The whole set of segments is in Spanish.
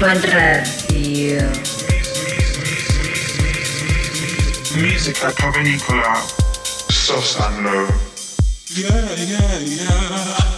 Urban Radio. Music at Provenicola, soft and low. Yeah, yeah, yeah.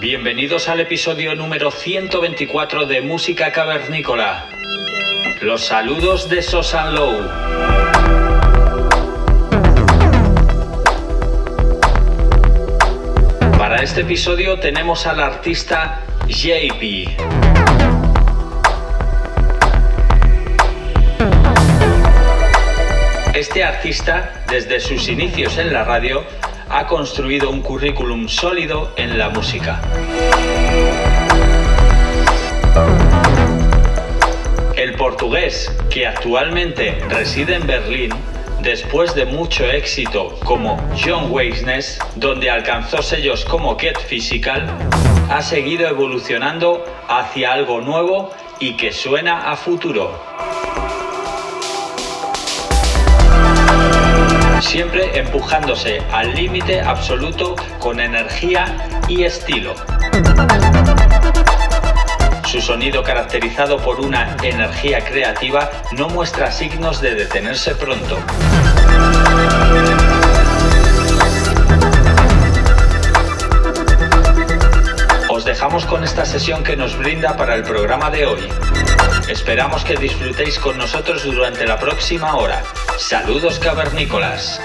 Bienvenidos al episodio número 124 de Música Cavernícola. Los saludos de Sosan Low. Para este episodio tenemos al artista JP. Este artista, desde sus inicios en la radio, ha construido un currículum sólido en la música. El portugués, que actualmente reside en Berlín, después de mucho éxito como John Weisness, donde alcanzó sellos como Get Physical, ha seguido evolucionando hacia algo nuevo y que suena a futuro. Siempre empujándose al límite absoluto con energía y estilo. Su sonido caracterizado por una energía creativa no muestra signos de detenerse pronto. Os dejamos con esta sesión que nos brinda para el programa de hoy. Esperamos que disfrutéis con nosotros durante la próxima hora. Saludos cavernícolas.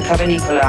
Cavernicola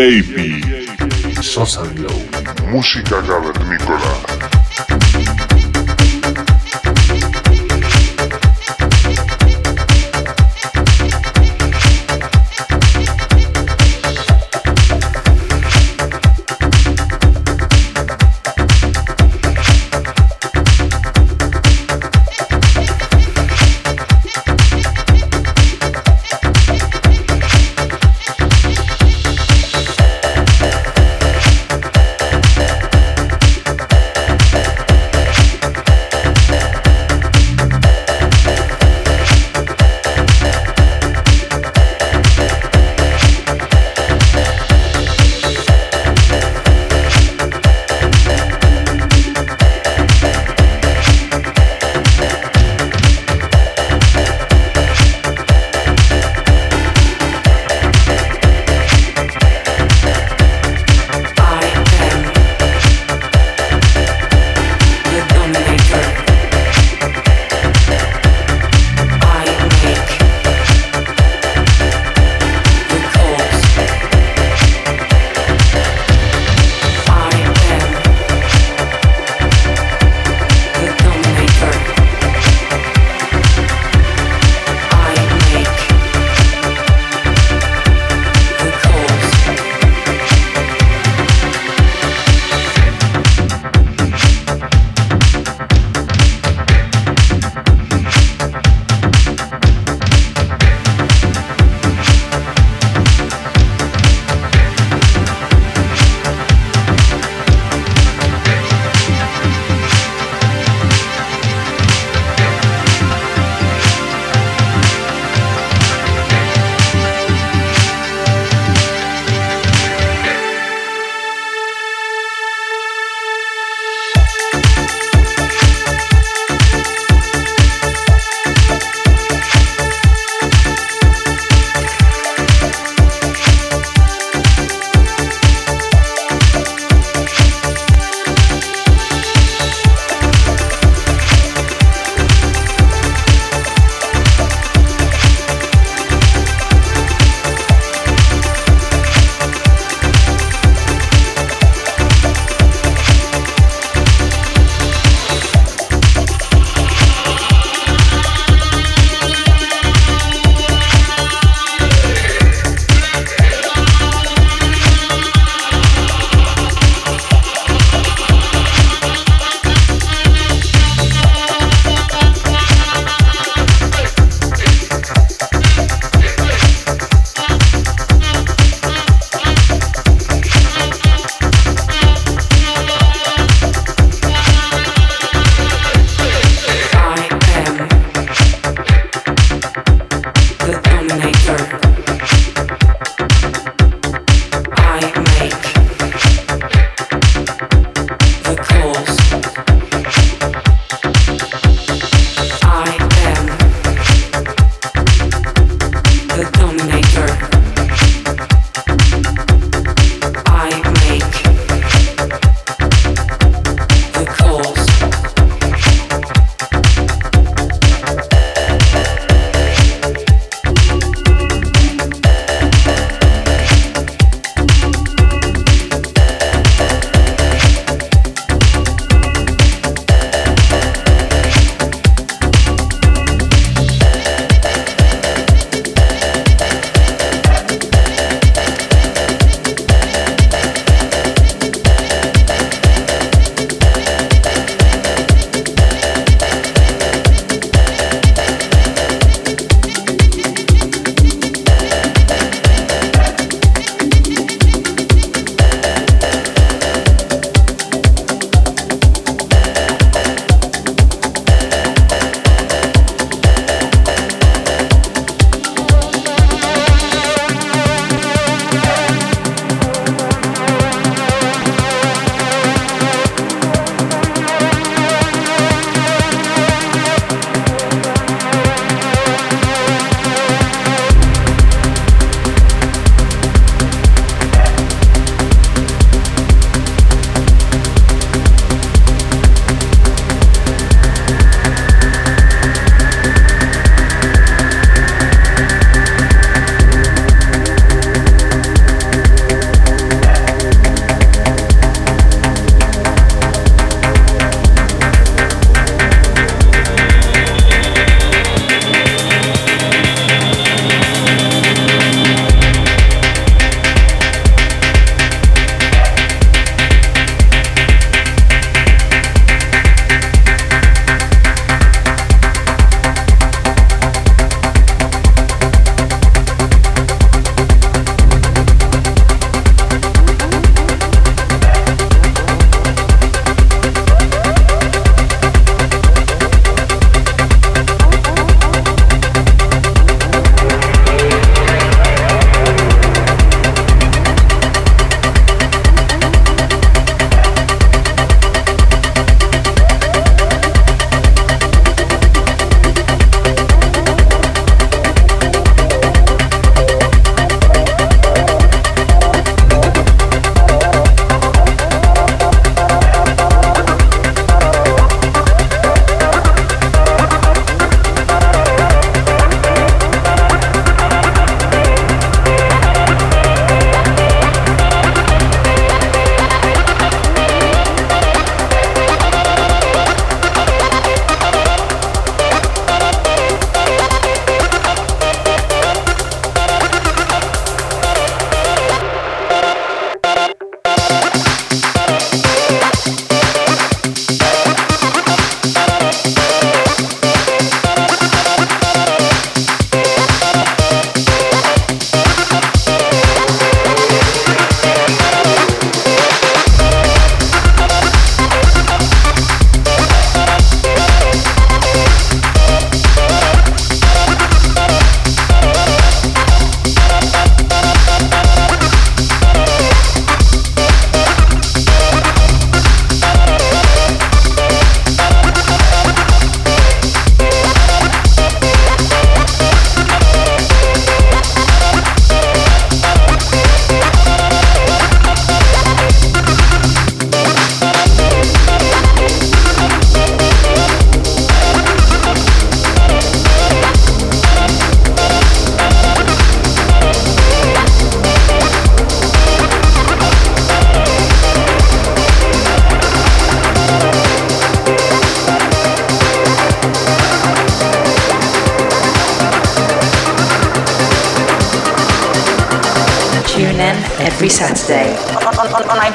JP Sosa Glow. Música cavernícola.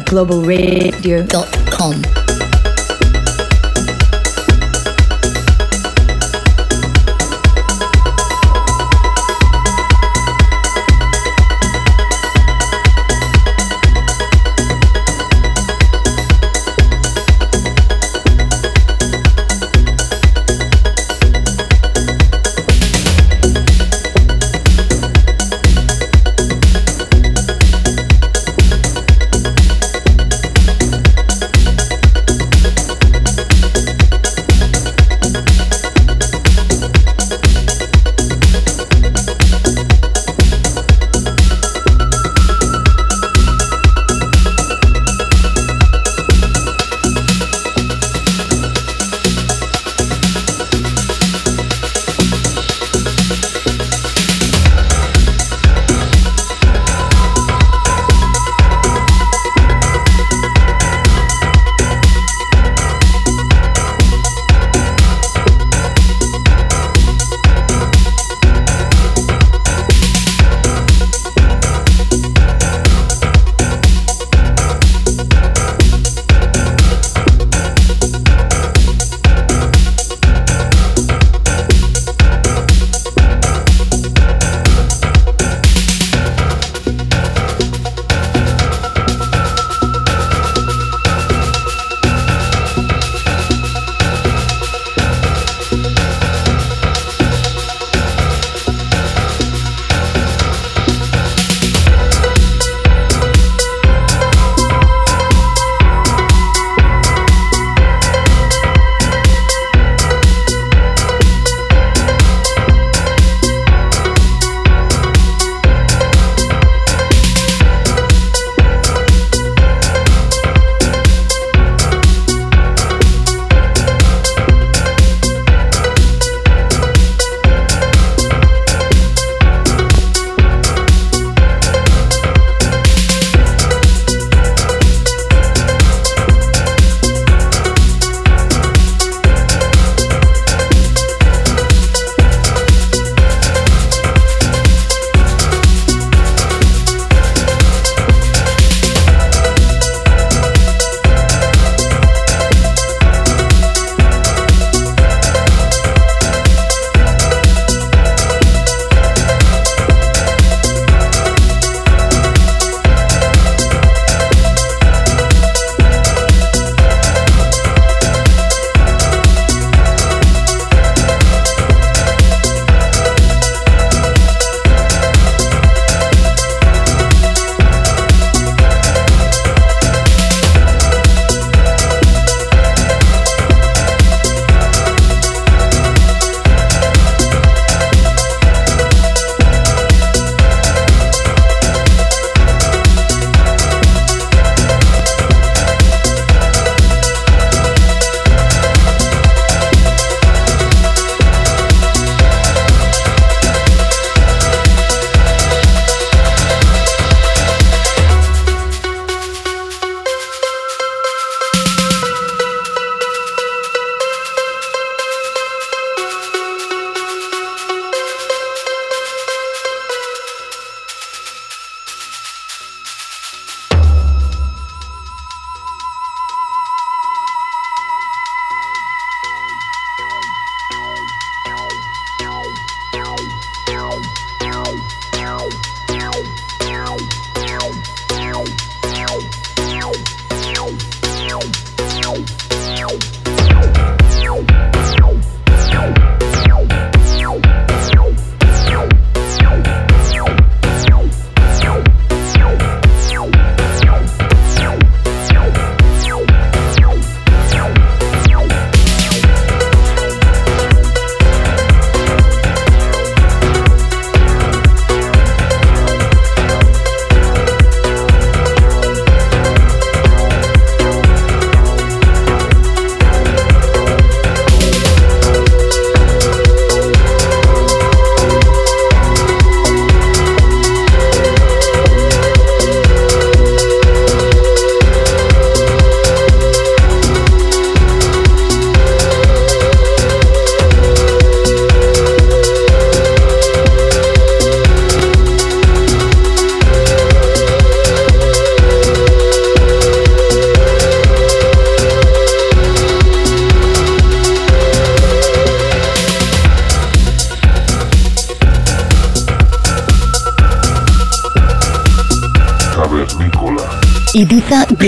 Globalradio.com.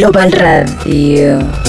Global Radio.